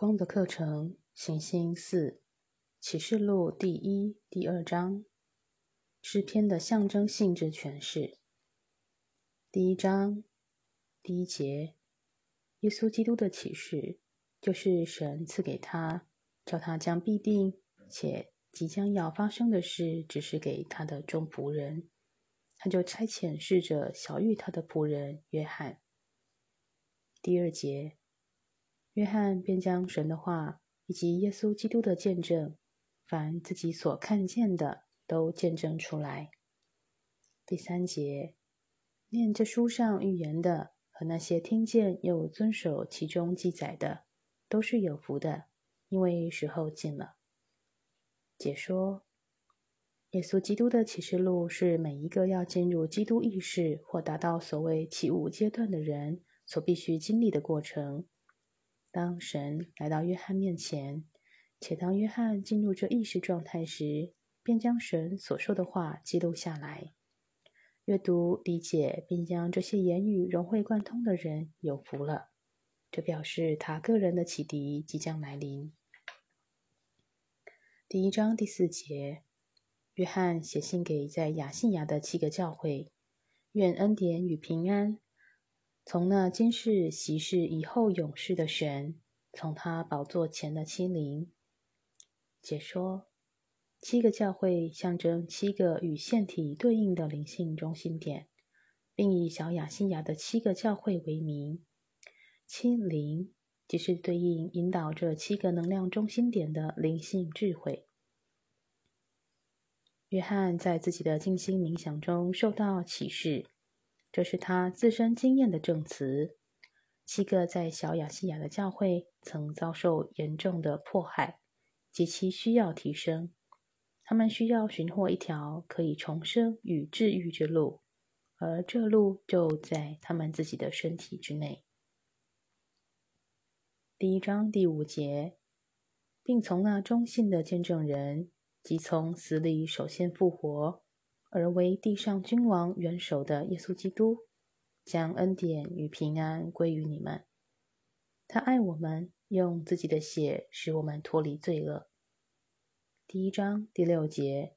光的课程，行星四，启示录第一、第二章，诗篇的象征性质诠释。第一章第一节，耶稣基督的启示，就是神赐给他，叫他将必定且即将要发生的事指示给他的众仆人，他就差遣使者小谕他的仆人约翰。第二节。约翰便将神的话以及耶稣基督的见证，凡自己所看见的，都见证出来。第三节，念这书上预言的和那些听见又遵守其中记载的，都是有福的，因为时候近了。解说：耶稣基督的启示录是每一个要进入基督意识或达到所谓起舞阶段的人所必须经历的过程。当神来到约翰面前，且当约翰进入这意识状态时，便将神所说的话记录下来。阅读、理解并将这些言语融会贯通的人有福了。这表示他个人的启迪即将来临。第一章第四节，约翰写信给在雅信亚的七个教会，愿恩典与平安。从那今世、昔世、以后永世的神，从他宝座前的七灵解说，七个教会象征七个与腺体对应的灵性中心点，并以小雅西亚的七个教会为名。七灵即是对应引导这七个能量中心点的灵性智慧。约翰在自己的静心冥想中受到启示。这是他自身经验的证词。七个在小亚细亚的教会曾遭受严重的迫害，极其需要提升。他们需要寻获一条可以重生与治愈之路，而这路就在他们自己的身体之内。第一章第五节，并从那忠信的见证人，即从死里首先复活。而为地上君王元首的耶稣基督，将恩典与平安归于你们。他爱我们，用自己的血使我们脱离罪恶。第一章第六节，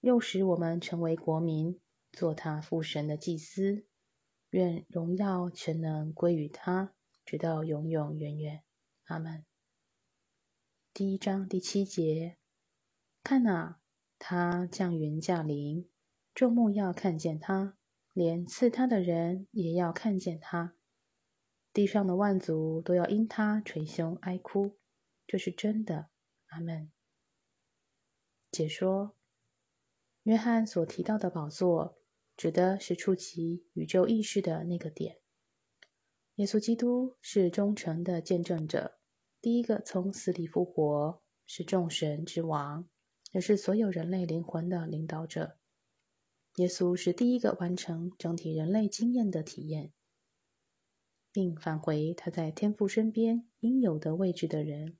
又使我们成为国民，做他父神的祭司。愿荣耀全能归于他，直到永永远远。阿门。第一章第七节，看哪，他降云降临。众目要看见他，连刺他的人也要看见他。地上的万族都要因他捶胸哀哭，这是真的。阿门。解说：约翰所提到的宝座，指的是触及宇宙意识的那个点。耶稣基督是忠诚的见证者，第一个从死里复活，是众神之王，也是所有人类灵魂的领导者。耶稣是第一个完成整体人类经验的体验，并返回他在天父身边应有的位置的人。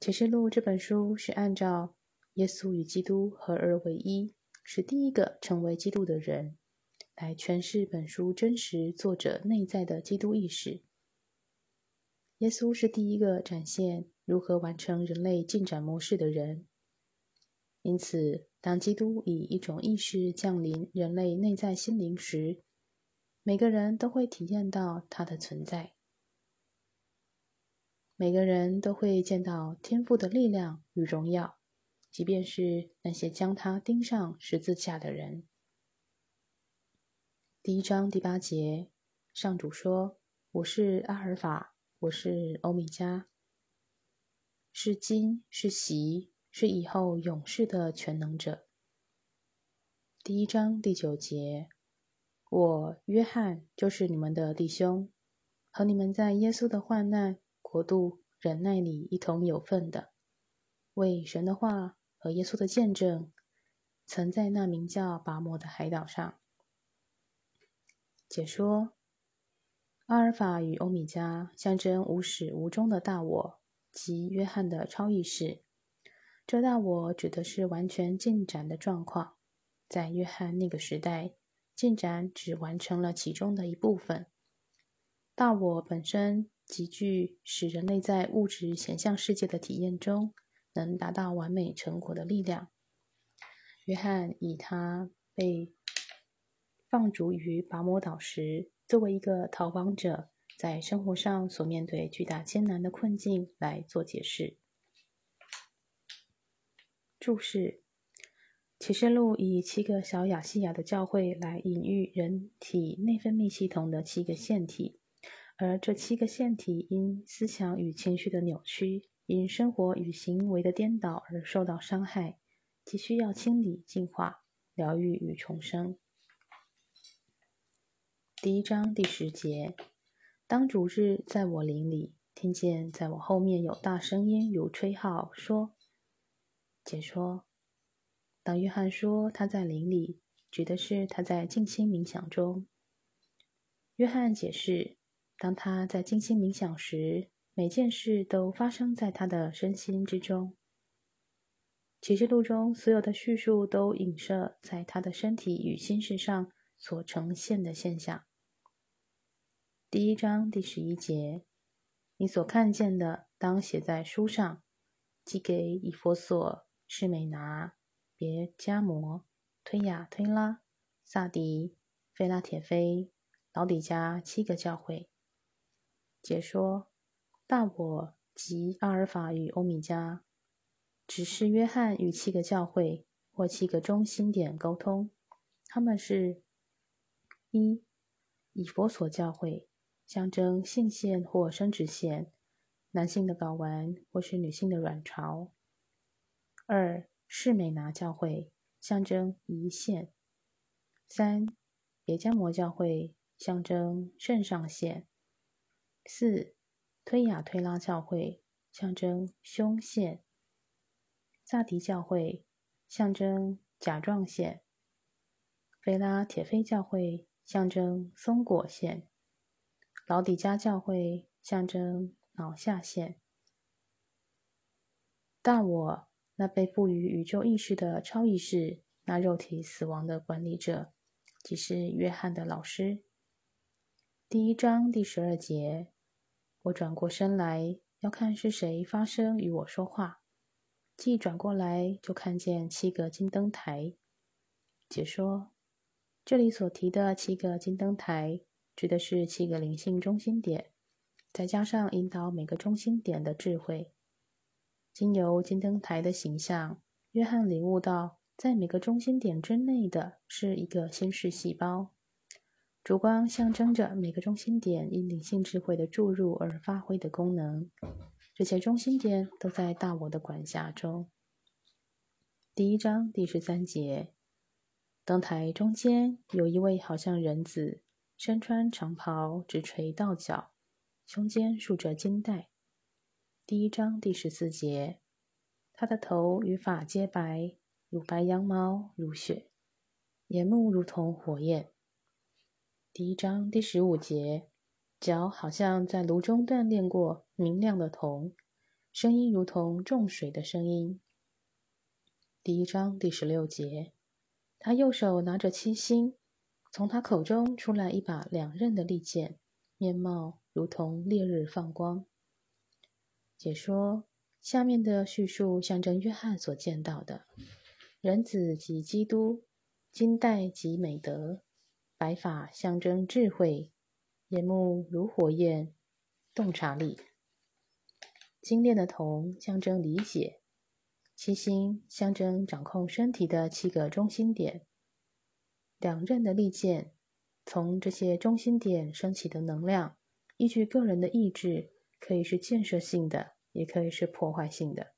启示录这本书是按照耶稣与基督合而为一，是第一个成为基督的人，来诠释本书真实作者内在的基督意识。耶稣是第一个展现如何完成人类进展模式的人。因此，当基督以一种意识降临人类内在心灵时，每个人都会体验到他的存在。每个人都会见到天赋的力量与荣耀，即便是那些将他钉上十字架的人。第一章第八节，上主说：“我是阿尔法，我是欧米伽，是金，是席。”是以后永世的全能者。第一章第九节，我约翰就是你们的弟兄，和你们在耶稣的患难、国度、忍耐里一同有份的，为神的话和耶稣的见证，曾在那名叫拔摩的海岛上。解说：阿尔法与欧米伽象征无始无终的大我及约翰的超意识。这大我指的是完全进展的状况，在约翰那个时代，进展只完成了其中的一部分。大我本身极具使人类在物质显象世界的体验中能达到完美成果的力量。约翰以他被放逐于拔摩岛时，作为一个逃亡者在生活上所面对巨大艰难的困境来做解释。注释：启示录以七个小亚细亚的教会来隐喻人体内分泌系统的七个腺体。而这七个腺体因思想与情绪的扭曲，因生活与行为的颠倒而受到伤害，急需要清理、净化、疗愈与重生。第一章第十节：当主日在我灵里，听见在我后面有大声音如吹号说：“解说。”当约翰说他在灵里，指的是他在静心冥想中。约翰解释。当他在静心冥想时，每件事都发生在他的身心之中。启示录中所有的叙述都影射在他的身体与心事上所呈现的现象。第一章第十一节：你所看见的，当写在书上，寄给以佛所、施美拿、别加摩、推雅推拉、萨迪、菲拉铁菲、老底加七个教会。解说：大我及阿尔法与欧米伽，只是约翰与七个教会或七个中心点沟通。他们是：一、以佛所教会，象征性腺或生殖腺，男性的睾丸或是女性的卵巢；二、士美拿教会，象征胰腺；三、别加摩教会，象征肾上腺。四、推雅推拉教会象征胸腺；萨迪教会象征甲状腺；菲拉铁菲教会象征松果腺；老底加教会象征脑下腺。大我那被赋予宇宙意识的超意识，那肉体死亡的管理者，即是约翰的老师。第一章第十二节。我转过身来，要看是谁发声与我说话。既转过来，就看见七个金灯台。解说：这里所提的七个金灯台，指的是七个灵性中心点，再加上引导每个中心点的智慧。经由金灯台的形象，约翰领悟到，在每个中心点之内的是一个心视细胞。烛光象征着每个中心点因灵性智慧的注入而发挥的功能，这些中心点都在大我的管辖中。第一章第十三节，灯台中间有一位好像人子，身穿长袍，直垂到脚，胸间束着金带。第一章第十四节，他的头与发皆白，如白羊毛，如雪，眼目如同火焰。第一章第十五节，脚好像在炉中锻炼过明亮的铜，声音如同重水的声音。第一章第十六节，他右手拿着七星，从他口中出来一把两刃的利剑，面貌如同烈日放光。解说：下面的叙述象征约翰所见到的人子及基督，金带及美德。白发象征智慧，眼目如火焰，洞察力；精炼的铜象征理解；七星象征掌控身体的七个中心点；两刃的利剑，从这些中心点升起的能量，依据个人的意志，可以是建设性的，也可以是破坏性的。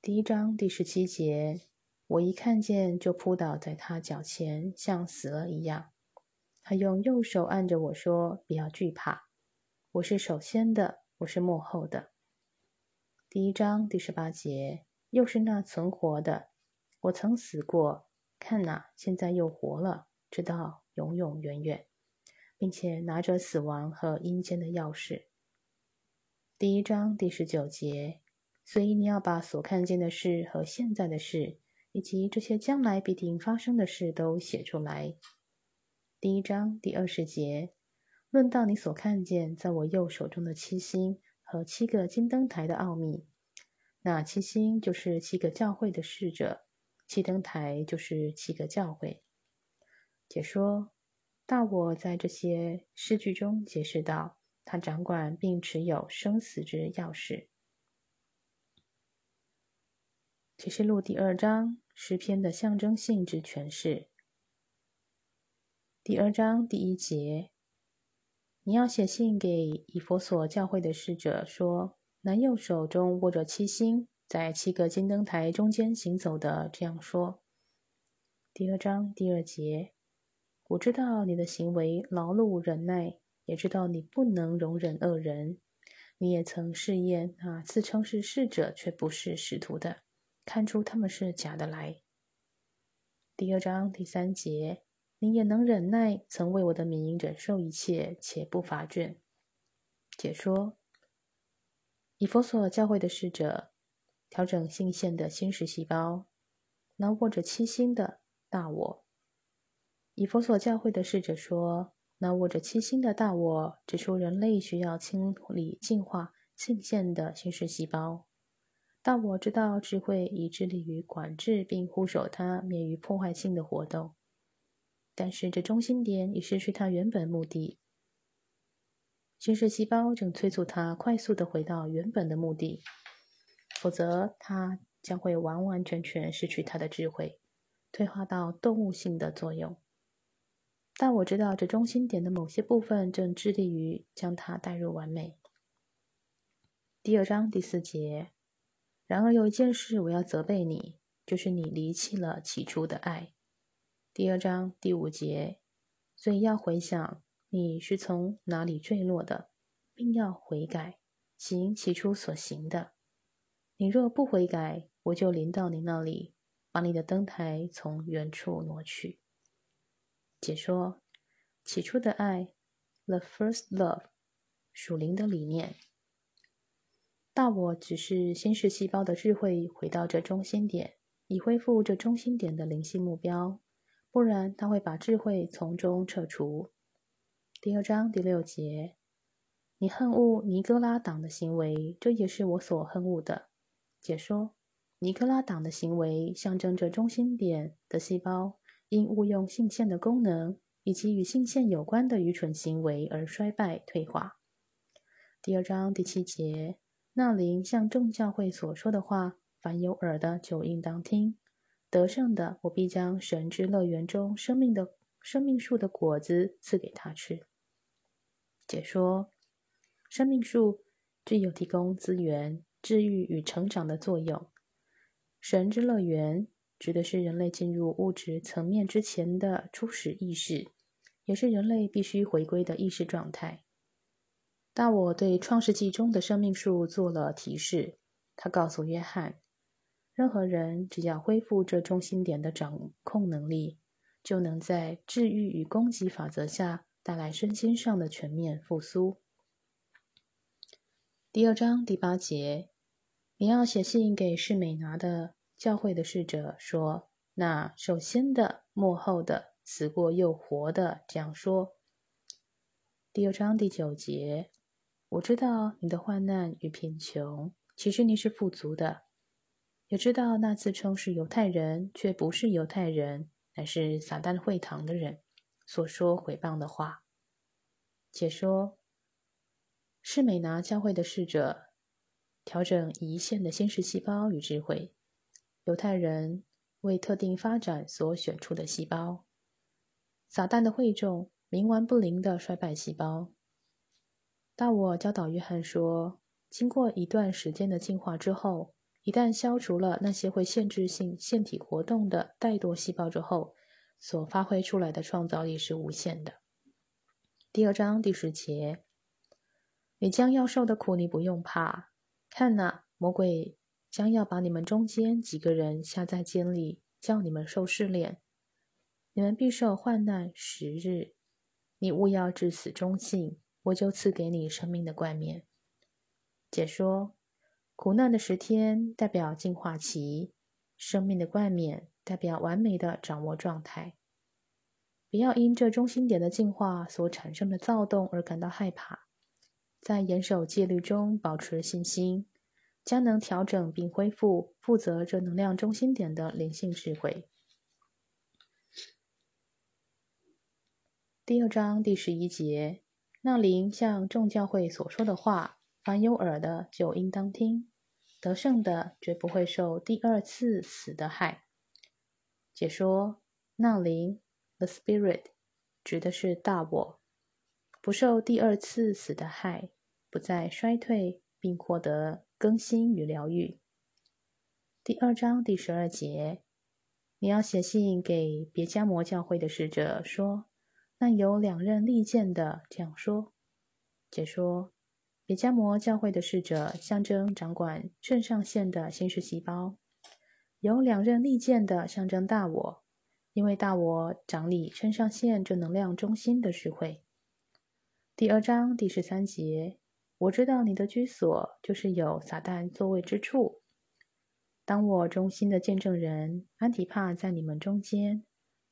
第一章第十七节。我一看见，就扑倒在他脚前，像死了一样。他用右手按着我说：“不要惧怕，我是首先的，我是幕后的。”第一章第十八节，又是那存活的。我曾死过，看哪，现在又活了，直到永永远远，并且拿着死亡和阴间的钥匙。第一章第十九节，所以你要把所看见的事和现在的事。以及这些将来必定发生的事都写出来。第一章第二十节，论到你所看见在我右手中的七星和七个金灯台的奥秘，那七星就是七个教会的使者，七灯台就是七个教会。解说大我在这些诗句中解释道，他掌管并持有生死之钥匙。启示录第二章诗篇的象征性之诠释。第二章第一节。你要写信给以佛所教会的使者说：“男右手中握着七星，在七个金灯台中间行走的。”这样说。第二章第二节，我知道你的行为劳碌忍耐，也知道你不能容忍恶人。你也曾试验那自称是侍者却不是使徒的，看出他们是假的来。第二章第三节。你也能忍耐，曾为我的名忍受一切，且不乏倦。解说：以佛所教会的使者调整性腺的新石细胞，那握着七星的大我。以佛所教会的使者说：“那握着七星的大我指出，人类需要清理、净化性腺的新石细胞。大我知道智慧以致力于管制并护守它，免于破坏性的活动。”但是，这中心点已失去它原本目的。新式细胞正催促它快速的回到原本的目的，否则它将会完完全全失去它的智慧，退化到动物性的作用。但我知道，这中心点的某些部分正致力于将它带入完美。第二章第四节。然而，有一件事我要责备你，就是你离弃了起初的爱。第二章第五节，所以要回想你是从哪里坠落的，并要悔改，行起初所行的。你若不悔改，我就临到你那里，把你的灯台从原处挪去。解说：起初的爱，the first love，属灵的理念。大我只是新式细胞的智慧回到这中心点，以恢复这中心点的灵性目标。不然，他会把智慧从中撤除。第二章第六节，你恨恶尼哥拉党的行为，这也是我所恨恶的。解说：尼哥拉党的行为象征着中心点的细胞因误用性腺的功能以及与性腺有关的愚蠢行为而衰败退化。第二章第七节，那灵像众教会所说的话，凡有耳的就应当听。得胜的，我必将神之乐园中生命的生命树的果子赐给他吃。解说：生命树具有提供资源、治愈与成长的作用。神之乐园指的是人类进入物质层面之前的初始意识，也是人类必须回归的意识状态。大我对创世纪中的生命树做了提示，他告诉约翰。任何人只要恢复这中心点的掌控能力，就能在治愈与攻击法则下带来身心上的全面复苏。第二章第八节，你要写信给世美拿的教会的侍者说：“那首先的、幕后的、死过又活的，这样说。”第二章第九节，我知道你的患难与贫穷，其实你是富足的。也知道那自称是犹太人却不是犹太人，乃是撒旦会堂的人所说毁谤的话。解说：是美拿教会的侍者调整胰腺的先视细胞与智慧，犹太人为特定发展所选出的细胞，撒旦的会众冥顽不灵的衰败细胞。大我教导约翰说，经过一段时间的进化之后。一旦消除了那些会限制性腺体活动的怠惰细胞之后，所发挥出来的创造力是无限的。第二章第十节，你将要受的苦，你不用怕。看呐，魔鬼将要把你们中间几个人下在监里，叫你们受试炼。你们必受患难十日。你勿要至死忠信，我就赐给你生命的冠冕。解说。苦难的十天代表进化期，生命的冠冕代表完美的掌握状态。不要因这中心点的进化所产生的躁动而感到害怕，在严守戒律中保持信心，将能调整并恢复负责这能量中心点的灵性智慧。第二章第十一节，那灵像众教会所说的话，凡有耳的就应当听，得胜的绝不会受第二次死的害。解说：那灵。The spirit 指的是大我，不受第二次死的害，不再衰退，并获得更新与疗愈。第二章第十二节，你要写信给别加摩教会的使者说：“那有两刃利剑的这样说。”解说：别加摩教会的使者象征掌管肾上腺的心室细胞，有两刃利剑的象征大我。因为大我掌理肾上腺正能量中心的智慧。第二章第十三节，我知道你的居所就是有撒旦座位之处。当我忠心的见证人安提帕在你们中间，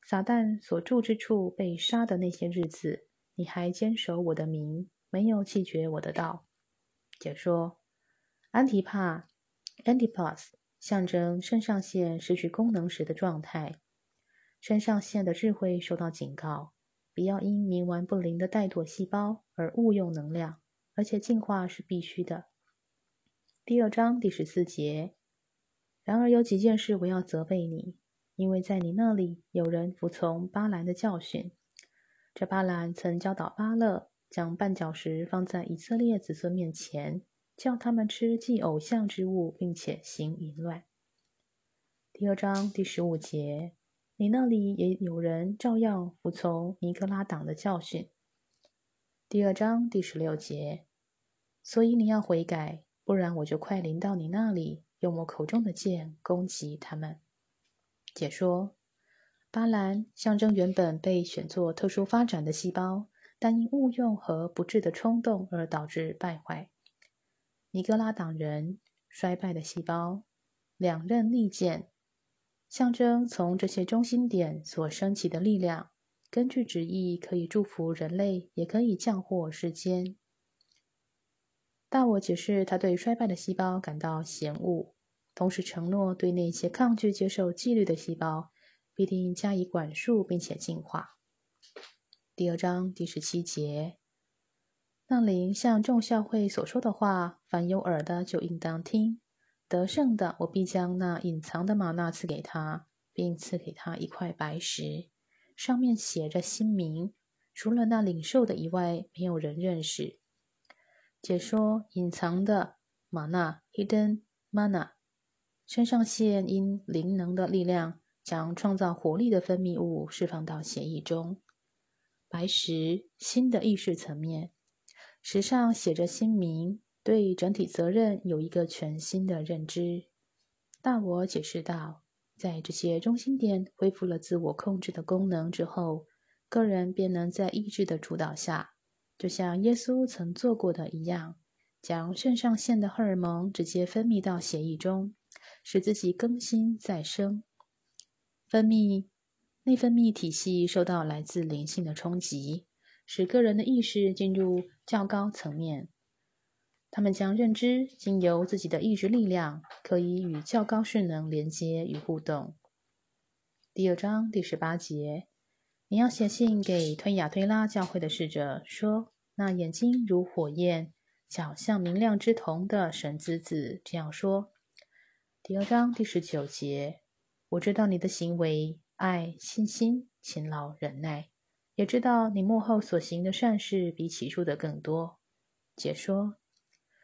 撒旦所住之处被杀的那些日子，你还坚守我的名，没有弃绝我的道。解说：安提帕 （Antipas） 象征肾上腺失去功能时的状态。肾上腺的智慧受到警告，不要因冥顽不灵的怠惰细胞而误用能量，而且进化是必须的。第二章第十四节。然而有几件事我要责备你，因为在你那里有人服从巴兰的教训。这巴兰曾教导巴勒将绊脚石放在以色列子孙面前，叫他们吃祭偶像之物，并且行淫乱。第二章第十五节。你那里也有人照样服从尼格拉党的教训。第二章第十六节，所以你要悔改，不然我就快临到你那里，用我口中的剑攻击他们。解说：巴兰象征原本被选作特殊发展的细胞，但因误用和不智的冲动而导致败坏。尼格拉党人衰败的细胞，两刃利剑。象征从这些中心点所升起的力量，根据旨意可以祝福人类，也可以降祸世间。大我解释他对衰败的细胞感到嫌恶，同时承诺对那些抗拒接受纪律的细胞必定加以管束，并且净化。第二章第十七节，那灵像众教会所说的话，凡有耳的就应当听。得胜的，我必将那隐藏的玛纳赐给他，并赐给他一块白石，上面写着新名。除了那领受的以外，没有人认识。解说：隐藏的玛纳 （hidden mana），身上腺因灵能的力量，将创造活力的分泌物释放到血液中。白石，新的意识层面，石上写着新名。对整体责任有一个全新的认知。大我解释道，在这些中心点恢复了自我控制的功能之后，个人便能在意志的主导下，就像耶稣曾做过的一样，将肾上腺的荷尔蒙直接分泌到血液中，使自己更新再生。分泌内分泌体系受到来自灵性的冲击，使个人的意识进入较高层面。他们将认知经由自己的意志力量，可以与较高势能连接与互动。第二章第十八节，你要写信给推雅推拉教会的使者说：“那眼睛如火焰、脚像明亮之瞳的神子子这样说。”第二章第十九节，我知道你的行为、爱、信心、勤劳、忍耐，也知道你幕后所行的善事比起初的更多。解说。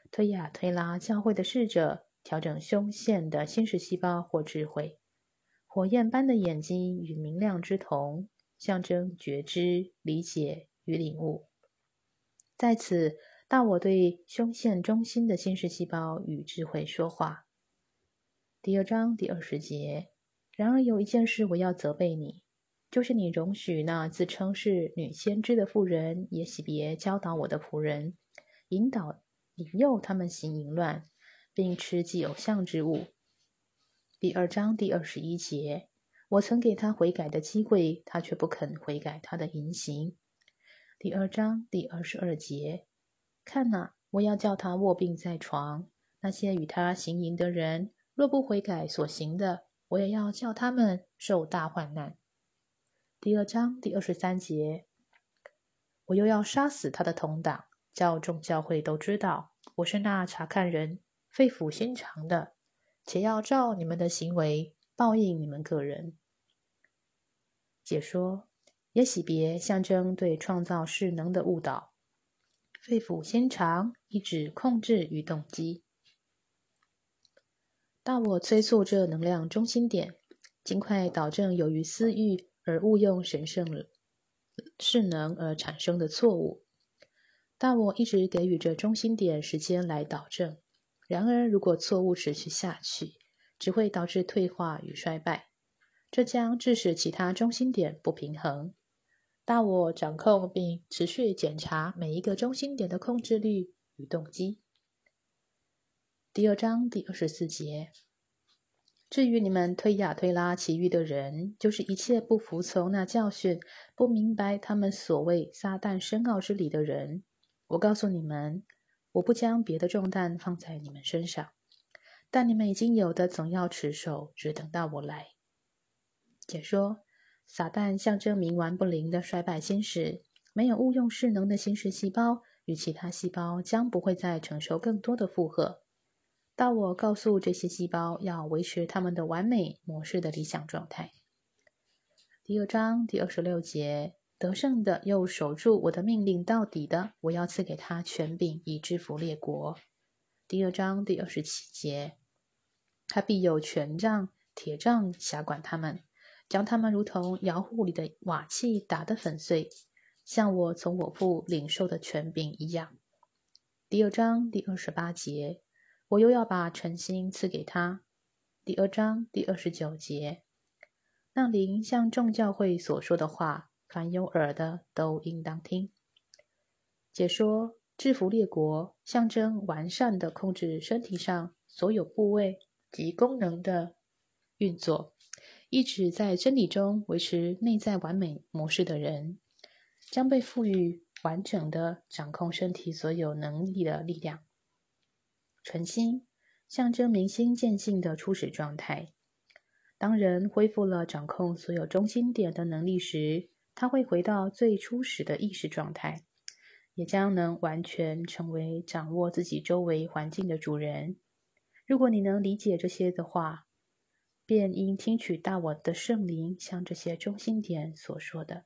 推呀推拉教会的使者调整胸腺的心识细胞或智慧，火焰般的眼睛与明亮之瞳，象征觉知、理解与领悟。在此，大我对胸腺中心的心识细胞与智慧说话。第二章第二十节。然而有一件事我要责备你，就是你容许那自称是女先知的妇人也喜别教导我的仆人，引导。引诱他们行淫乱，并吃祭偶像之物。第二章第二十一节，我曾给他悔改的机会，他却不肯悔改他的言行。第二章第二十二节，看哪，我要叫他卧病在床。那些与他行淫的人，若不悔改所行的，我也要叫他们受大患难。第二章第二十三节，我又要杀死他的同党，叫众教会都知道，我是那查看人肺腑心肠的，且要照你们的行为报应你们个人。解说：也喜别象征对创造势能的误导，肺腑心肠意指控制与动机。大我催促这能量中心点，尽快导正由于私欲而误用神圣势能而产生的错误。大我一直给予这中心点时间来导正。然而，如果错误持续下去，只会导致退化与衰败，这将致使其他中心点不平衡。大我掌控并持续检查每一个中心点的控制率与动机。第二章第二十四节。至于你们推亚推拉其余的人，就是一切不服从那教训、不明白他们所谓撒旦深奥之理的人，我告诉你们，我不将别的重担放在你们身上，但你们已经有的总要持守，只等到我来。解说：撒旦象征冥顽不灵的衰败心识，没有误用势能的心识细胞与其他细胞将不会再承受更多的负荷。到我告诉这些细胞要维持它们的完美模式的理想状态。第二章第二十六节，得胜的又守住我的命令到底的，我要赐给他权柄以制服列国。第二章第二十七节，他必有权杖、铁杖辖管他们，将他们如同窑户里的瓦器打得粉碎，像我从我父领受的权柄一样。第二章第二十八节。我又要把诚心赐给他。第二章第二十九节，那灵像众教会所说的话，凡有耳的都应当听。解说：制服列国，象征完善的控制身体上所有部位及功能的运作，一直在真理中维持内在完美模式的人，将被赋予完整的掌控身体所有能力的力量。纯心象征明心见性的初始状态。当人恢复了掌控所有中心点的能力时，他会回到最初始的意识状态，也将能完全成为掌握自己周围环境的主人。如果你能理解这些的话，便应听取大我的圣灵向这些中心点所说的。